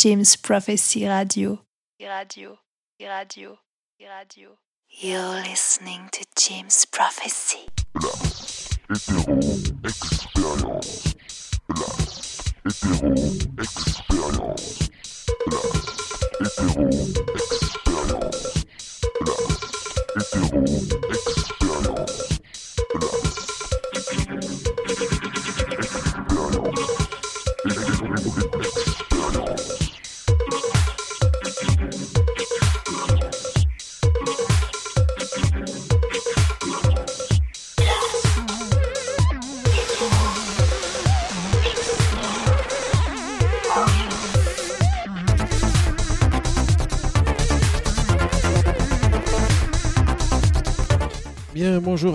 James Prophecy Radio. Radio, radio, radio. You're listening to James Prophecy. Hétéro expérience. Place. Hétéro expérience. Place. Hétéro expérience. Place. Hétéro expérience.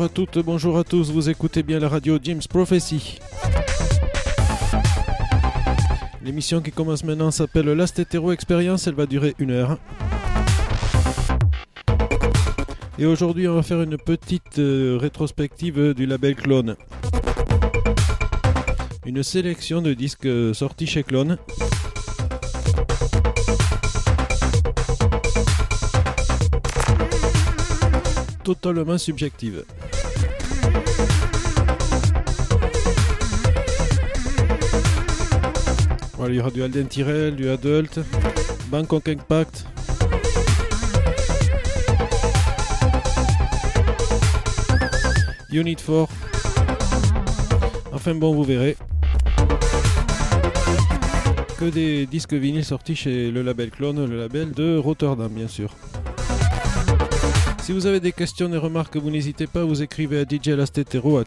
À toutes, bonjour à tous, vous écoutez bien la radio James Prophecy. L'émission qui commence maintenant s'appelle Last Hetero Experience, elle va durer une heure. Et aujourd'hui, on va faire une petite euh, rétrospective du label Clone. Une sélection de disques euh, sortis chez Clone. Totalement subjective. Il y aura du Alden Tyrell, du Adult, Bangkok Impact. Unit 4. Enfin bon, vous verrez. Que des disques vinyles sortis chez le label Clone, le label de Rotterdam bien sûr. Si vous avez des questions, des remarques, vous n'hésitez pas, vous écrivez à djlastetero à.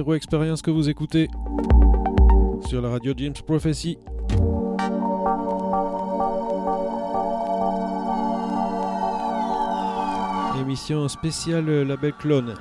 Stétéro Experience que vous écoutez sur la radio James Prophecy. Émission spéciale label clone.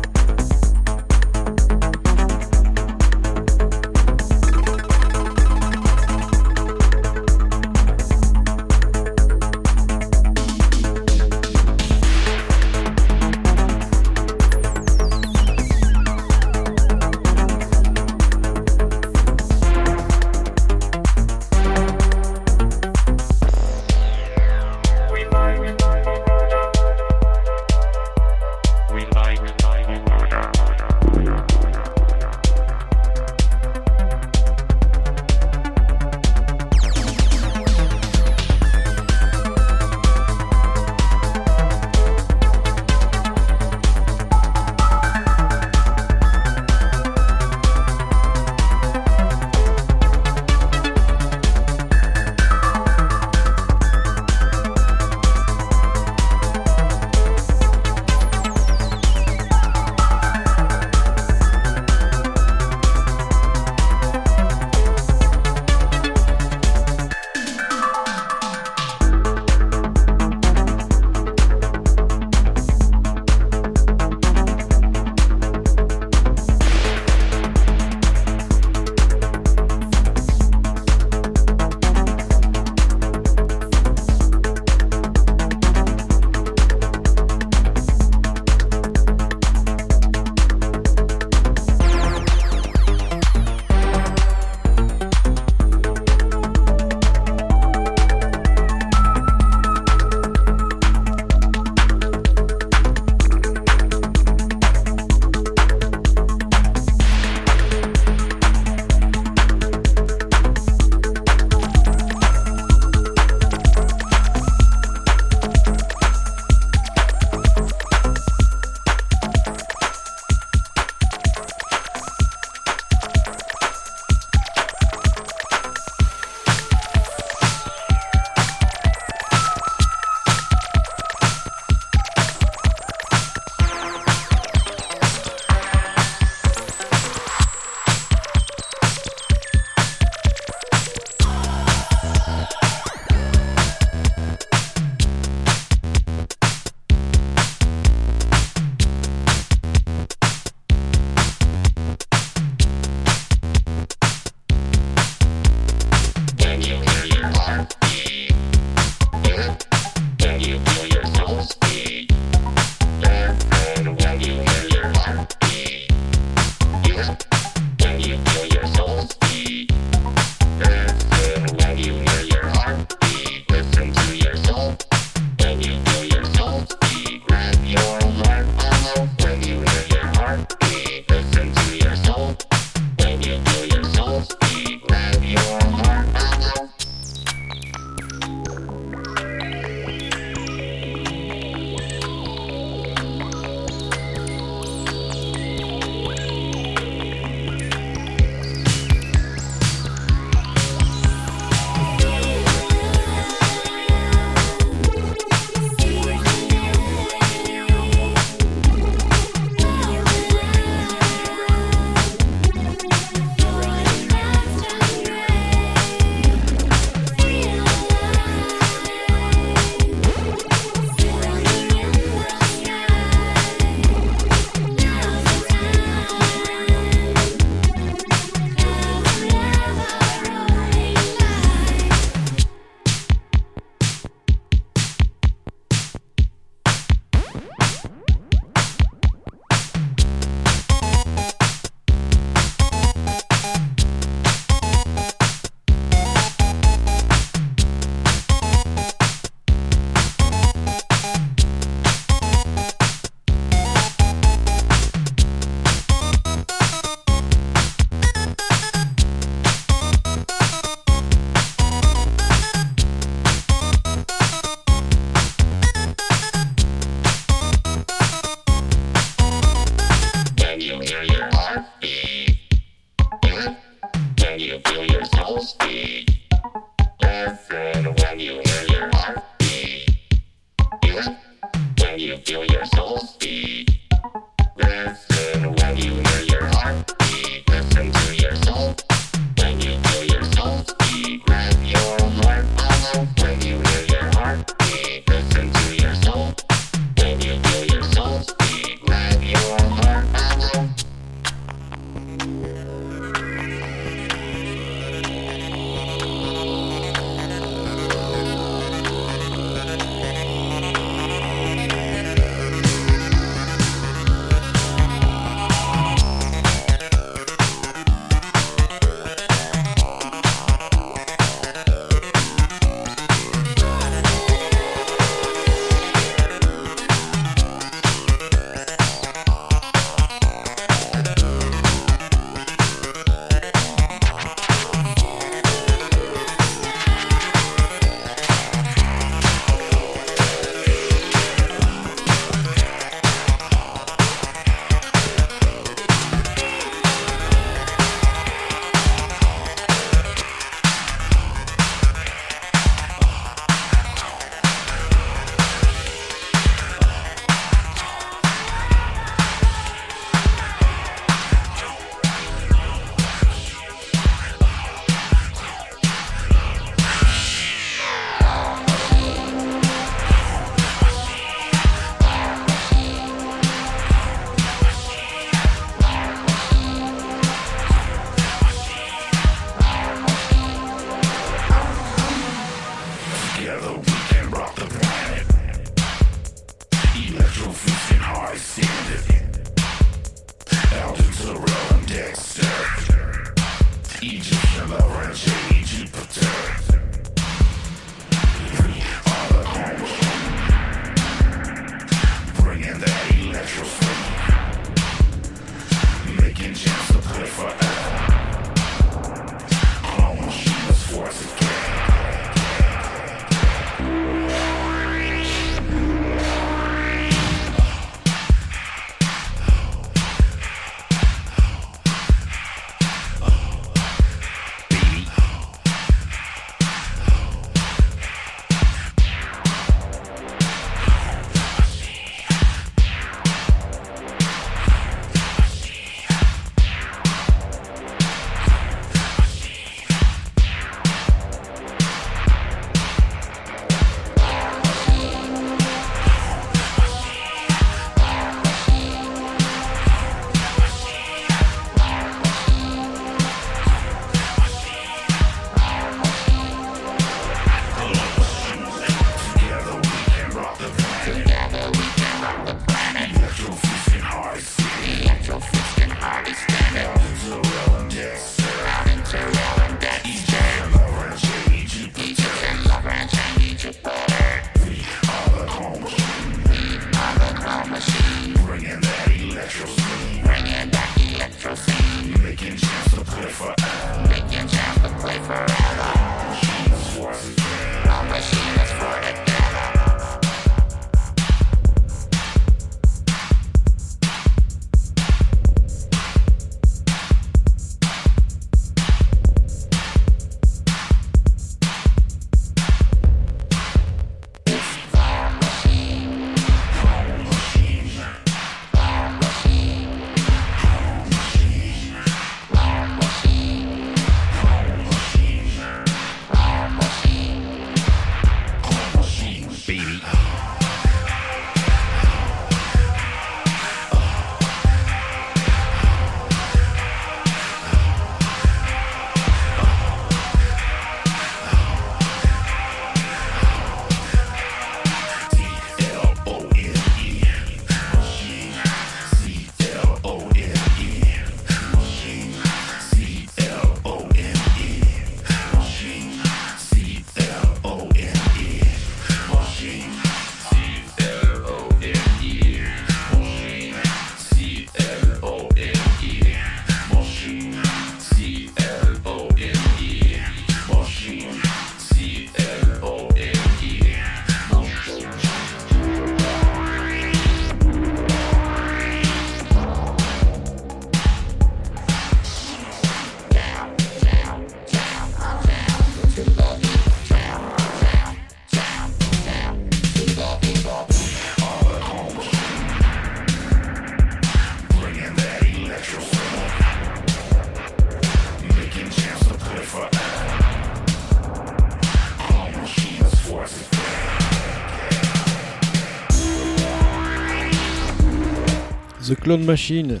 The Clone Machine.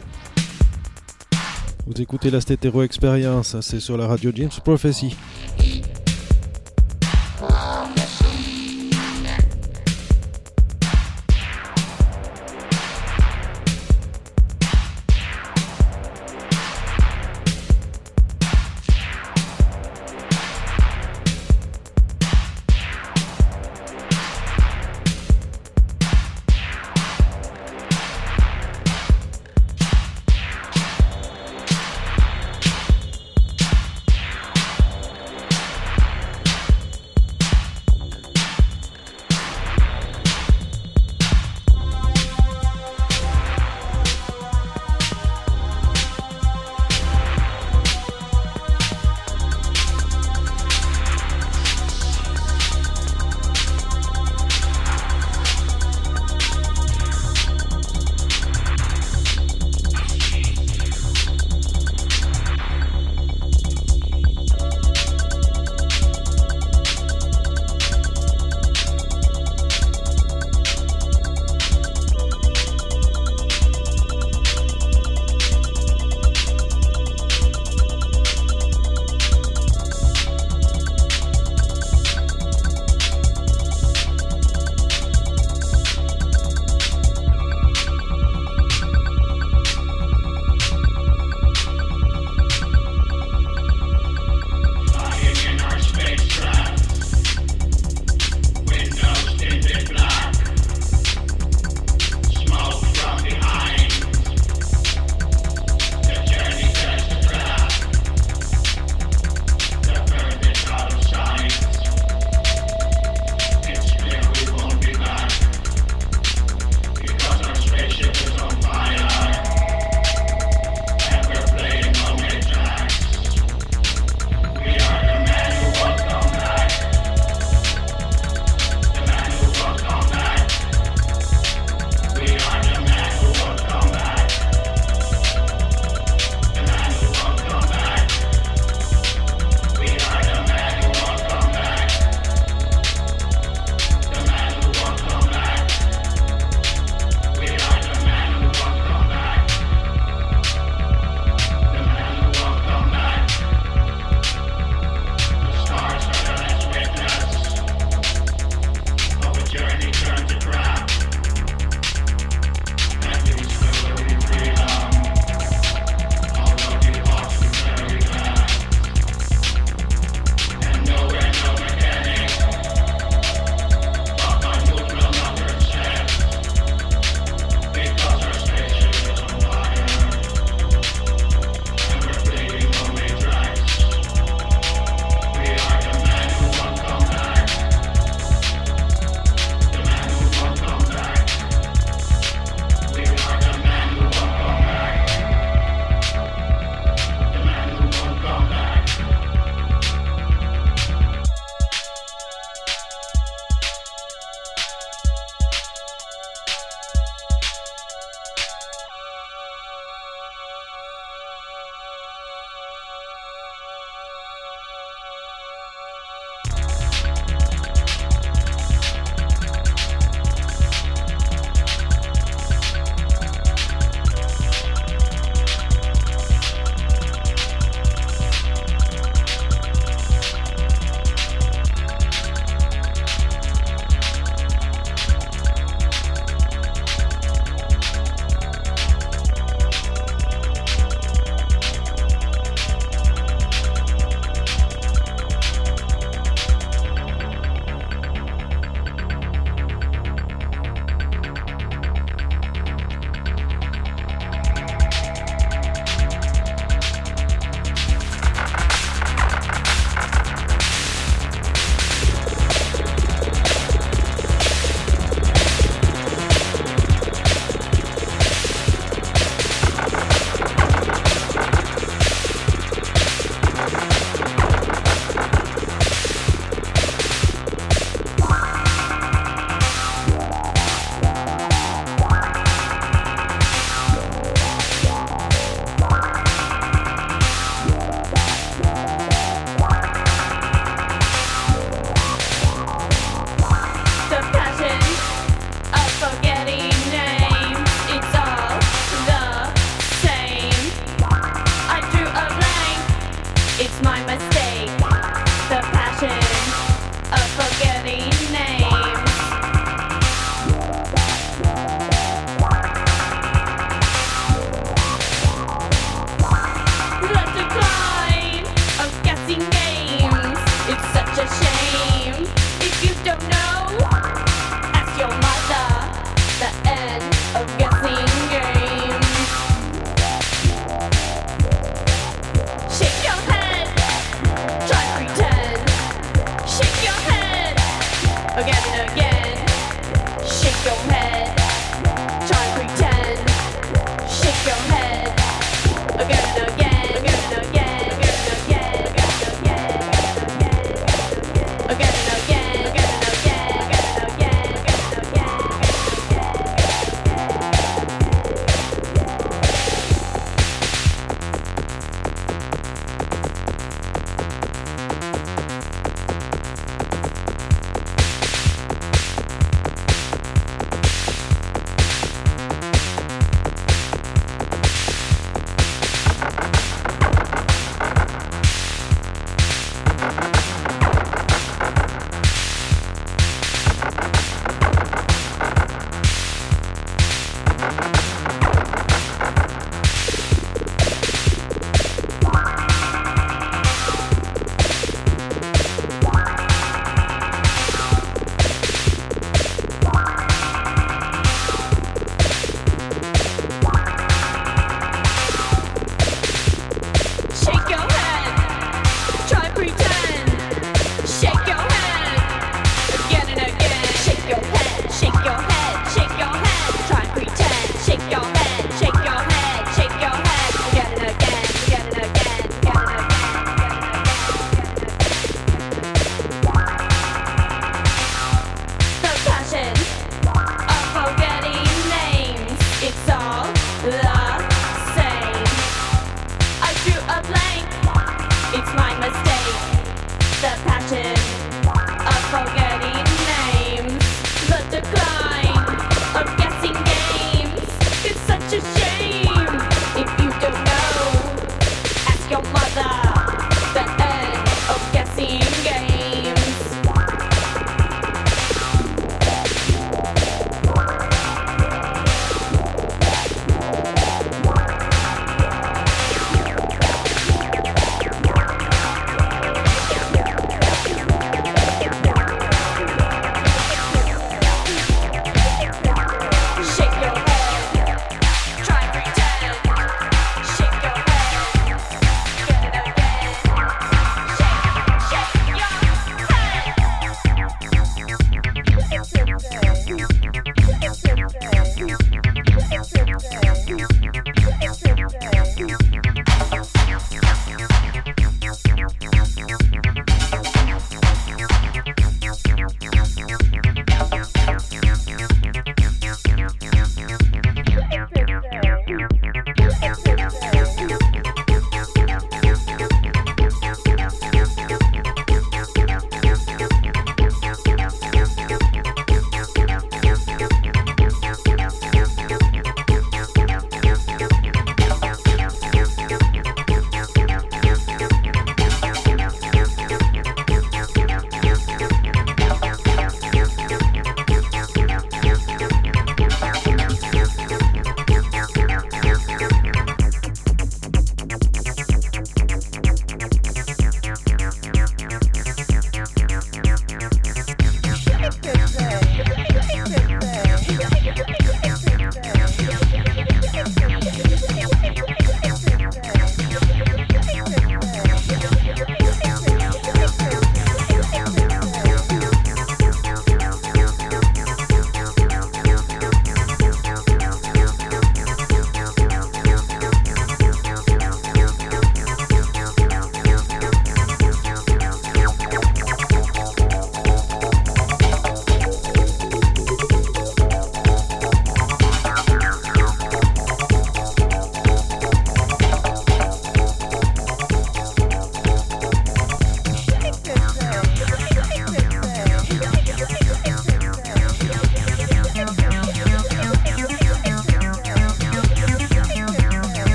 Vous écoutez la Stétéro Experience, c'est sur la radio James Prophecy.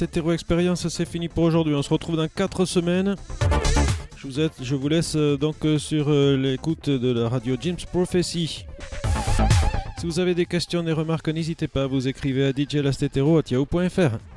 Hétéro Expérience, c'est fini pour aujourd'hui. On se retrouve dans 4 semaines. Je vous, je vous laisse euh, donc euh, sur euh, l'écoute de la radio James Prophecy. Si vous avez des questions, des remarques, n'hésitez pas, vous écrivez à djlastetero.yahoo.fr.